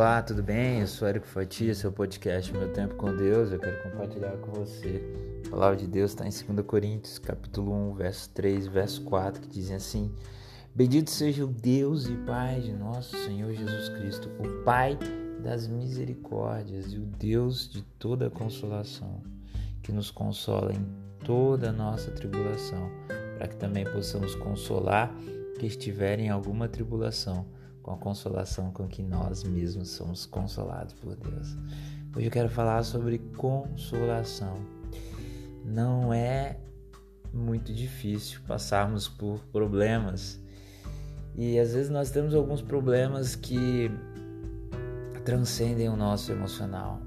Olá, tudo bem? Eu sou Érico Fatia, seu podcast Meu Tempo com Deus. Eu quero compartilhar com você. A palavra de Deus está em 2 Coríntios, capítulo 1, verso 3, verso 4, que dizem assim: Bendito seja o Deus e Pai de nosso Senhor Jesus Cristo, o Pai das misericórdias e o Deus de toda consolação, que nos consola em toda a nossa tribulação, para que também possamos consolar que estiverem em alguma tribulação com a consolação com que nós mesmos somos consolados por Deus. Hoje eu quero falar sobre consolação. Não é muito difícil passarmos por problemas e às vezes nós temos alguns problemas que transcendem o nosso emocional.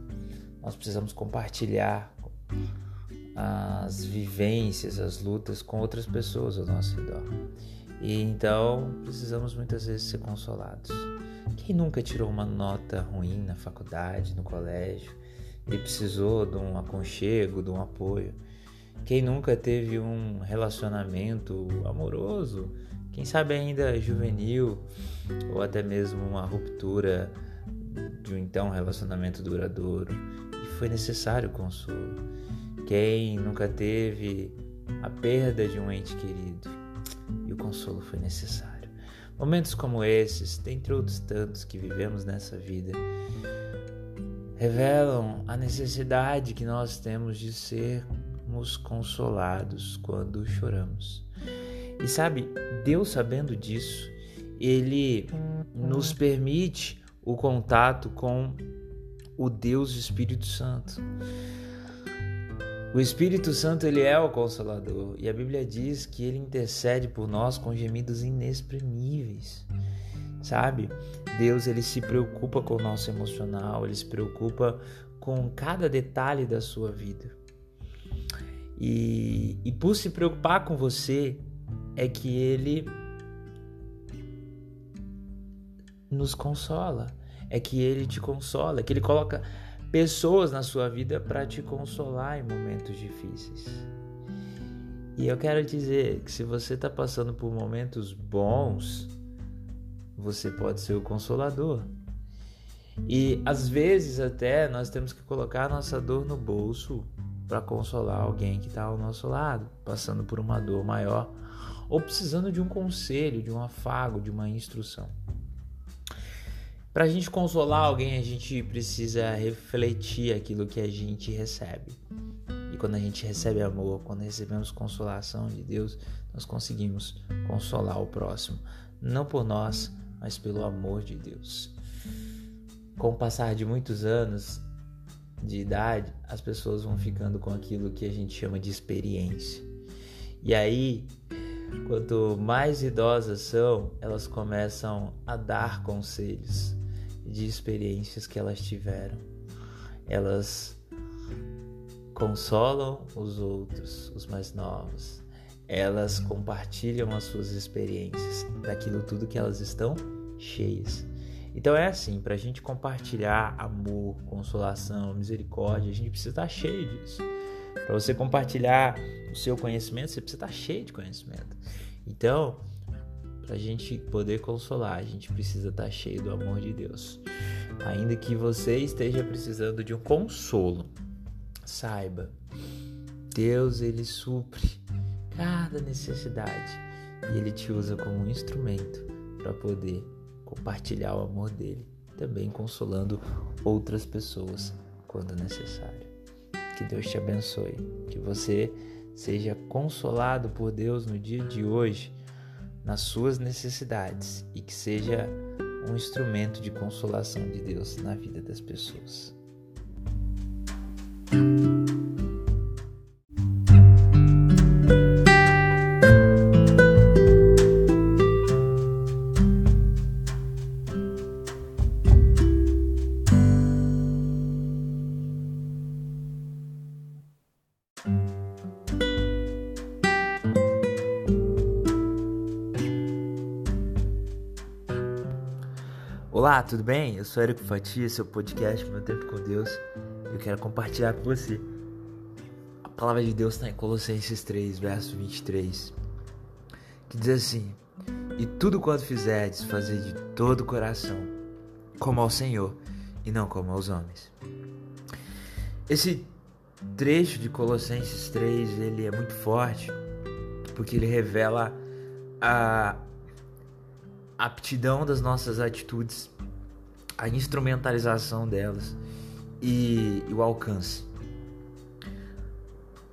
Nós precisamos compartilhar as vivências, as lutas com outras pessoas ao nosso redor. E então precisamos muitas vezes ser consolados. Quem nunca tirou uma nota ruim na faculdade, no colégio, e precisou de um aconchego, de um apoio? Quem nunca teve um relacionamento amoroso, quem sabe ainda juvenil, ou até mesmo uma ruptura de um então relacionamento duradouro, e foi necessário consolo? Quem nunca teve a perda de um ente querido? E o consolo foi necessário. Momentos como esses, dentre outros tantos que vivemos nessa vida, revelam a necessidade que nós temos de sermos consolados quando choramos. E sabe, Deus sabendo disso, ele nos permite o contato com o Deus Espírito Santo. O Espírito Santo ele é o consolador e a Bíblia diz que ele intercede por nós com gemidos inexprimíveis. Sabe? Deus ele se preocupa com o nosso emocional, ele se preocupa com cada detalhe da sua vida. E, e por se preocupar com você, é que ele nos consola, é que ele te consola, é que ele coloca pessoas na sua vida para te consolar em momentos difíceis. E eu quero dizer que se você está passando por momentos bons, você pode ser o consolador. E às vezes até nós temos que colocar nossa dor no bolso para consolar alguém que está ao nosso lado, passando por uma dor maior, ou precisando de um conselho, de um afago, de uma instrução. Para a gente consolar alguém, a gente precisa refletir aquilo que a gente recebe. E quando a gente recebe amor, quando recebemos consolação de Deus, nós conseguimos consolar o próximo, não por nós, mas pelo amor de Deus. Com o passar de muitos anos de idade, as pessoas vão ficando com aquilo que a gente chama de experiência. E aí, quanto mais idosas são, elas começam a dar conselhos de experiências que elas tiveram. Elas consolam os outros, os mais novos. Elas compartilham as suas experiências daquilo tudo que elas estão cheias. Então é assim, para a gente compartilhar amor, consolação, misericórdia, a gente precisa estar cheio disso. Para você compartilhar o seu conhecimento, você precisa estar cheio de conhecimento. Então, para a gente poder consolar, a gente precisa estar tá cheio do amor de Deus. Ainda que você esteja precisando de um consolo, saiba, Deus ele supre cada necessidade e ele te usa como um instrumento para poder compartilhar o amor dele, também consolando outras pessoas quando necessário. Que Deus te abençoe, que você seja consolado por Deus no dia de hoje nas suas necessidades e que seja um instrumento de consolação de Deus na vida das pessoas. Olá, tudo bem? Eu sou Érico Fatia, seu podcast Meu Tempo com Deus. Eu quero compartilhar com você. A palavra de Deus está em Colossenses 3, verso 23, que diz assim: E tudo quanto fizerdes, fazer de todo o coração, como ao Senhor e não como aos homens. Esse trecho de Colossenses 3, ele é muito forte, porque ele revela a aptidão das nossas atitudes, a instrumentalização delas e, e o alcance.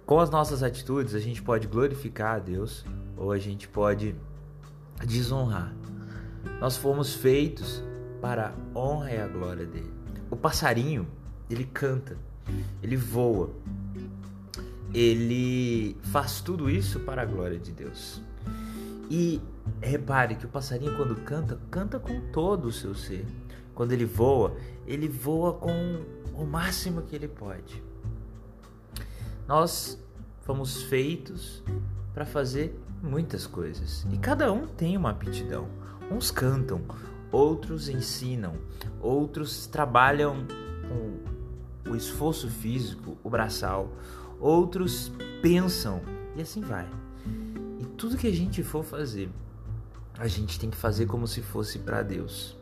Com as nossas atitudes, a gente pode glorificar a Deus ou a gente pode desonrar. Nós fomos feitos para a honra e a glória dele. O passarinho, ele canta, ele voa, ele faz tudo isso para a glória de Deus. E repare que o passarinho, quando canta, canta com todo o seu ser. Quando ele voa, ele voa com o máximo que ele pode. Nós fomos feitos para fazer muitas coisas e cada um tem uma aptidão. Uns cantam, outros ensinam, outros trabalham com o esforço físico, o braçal, outros pensam e assim vai. Tudo que a gente for fazer, a gente tem que fazer como se fosse para Deus.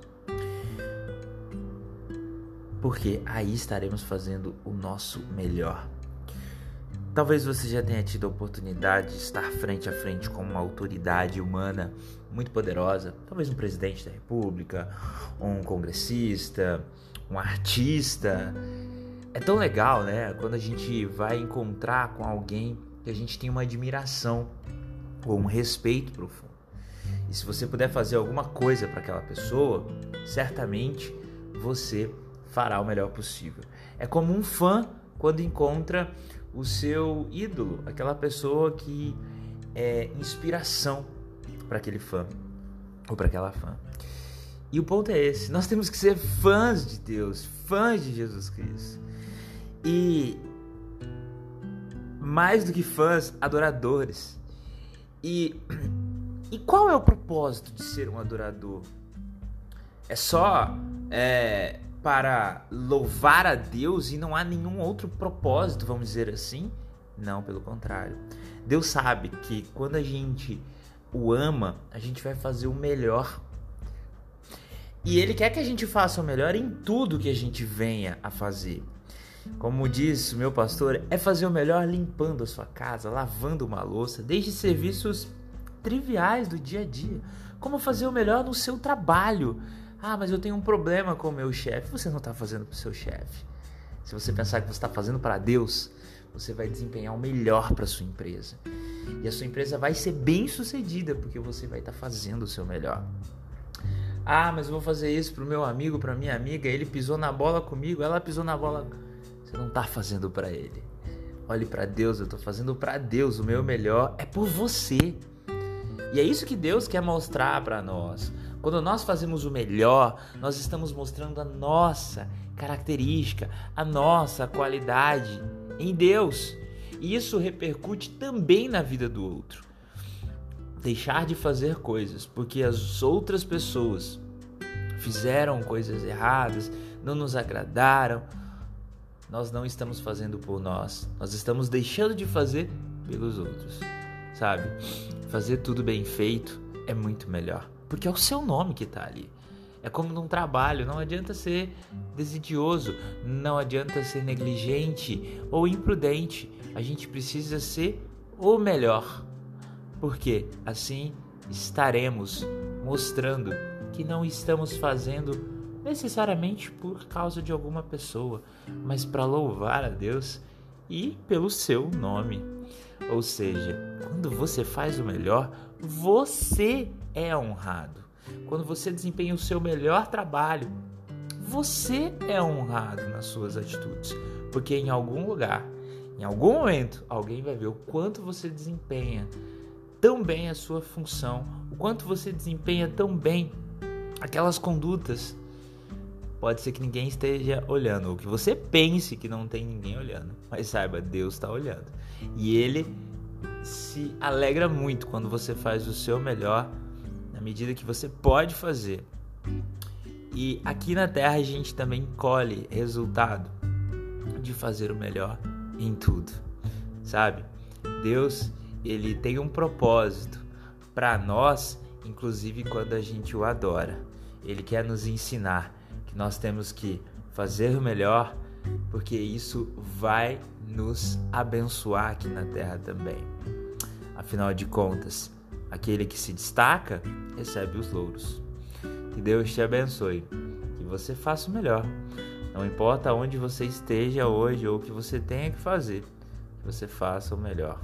Porque aí estaremos fazendo o nosso melhor. Talvez você já tenha tido a oportunidade de estar frente a frente com uma autoridade humana muito poderosa, talvez um presidente da república, um congressista, um artista. É tão legal, né? Quando a gente vai encontrar com alguém que a gente tem uma admiração ou um respeito profundo. E se você puder fazer alguma coisa para aquela pessoa, certamente você fará o melhor possível. É como um fã quando encontra o seu ídolo, aquela pessoa que é inspiração para aquele fã ou para aquela fã. E o ponto é esse: nós temos que ser fãs de Deus, fãs de Jesus Cristo. E mais do que fãs, adoradores. E, e qual é o propósito de ser um adorador? É só é, para louvar a Deus e não há nenhum outro propósito, vamos dizer assim? Não, pelo contrário. Deus sabe que quando a gente o ama, a gente vai fazer o melhor. E Ele quer que a gente faça o melhor em tudo que a gente venha a fazer. Como diz o meu pastor, é fazer o melhor limpando a sua casa, lavando uma louça, desde serviços triviais do dia a dia. Como fazer o melhor no seu trabalho, ah, mas eu tenho um problema com o meu chefe. Você não está fazendo para o seu chefe. Se você pensar que você está fazendo para Deus, você vai desempenhar o melhor para sua empresa. E a sua empresa vai ser bem sucedida porque você vai estar tá fazendo o seu melhor. Ah, mas eu vou fazer isso para o meu amigo, para minha amiga. Ele pisou na bola comigo, ela pisou na bola. Você não está fazendo para ele. Olhe para Deus, eu estou fazendo para Deus. O meu melhor é por você. E é isso que Deus quer mostrar para nós. Quando nós fazemos o melhor, nós estamos mostrando a nossa característica, a nossa qualidade em Deus. E isso repercute também na vida do outro. Deixar de fazer coisas porque as outras pessoas fizeram coisas erradas, não nos agradaram, nós não estamos fazendo por nós. Nós estamos deixando de fazer pelos outros. Sabe? Fazer tudo bem feito é muito melhor porque é o seu nome que está ali. É como num trabalho, não adianta ser desidioso, não adianta ser negligente ou imprudente. A gente precisa ser o melhor, porque assim estaremos mostrando que não estamos fazendo necessariamente por causa de alguma pessoa, mas para louvar a Deus e pelo seu nome. Ou seja, quando você faz o melhor, você é honrado. Quando você desempenha o seu melhor trabalho, você é honrado nas suas atitudes, porque em algum lugar, em algum momento, alguém vai ver o quanto você desempenha tão bem a sua função, o quanto você desempenha tão bem aquelas condutas. Pode ser que ninguém esteja olhando, ou que você pense que não tem ninguém olhando, mas saiba, Deus está olhando. E Ele se alegra muito quando você faz o seu melhor na medida que você pode fazer. E aqui na Terra a gente também colhe resultado de fazer o melhor em tudo, sabe? Deus, ele tem um propósito para nós, inclusive quando a gente o adora. Ele quer nos ensinar que nós temos que fazer o melhor, porque isso vai nos abençoar aqui na terra também. Afinal de contas, aquele que se destaca recebe os louros. Que Deus te abençoe, que você faça o melhor. Não importa onde você esteja hoje ou o que você tenha que fazer, que você faça o melhor.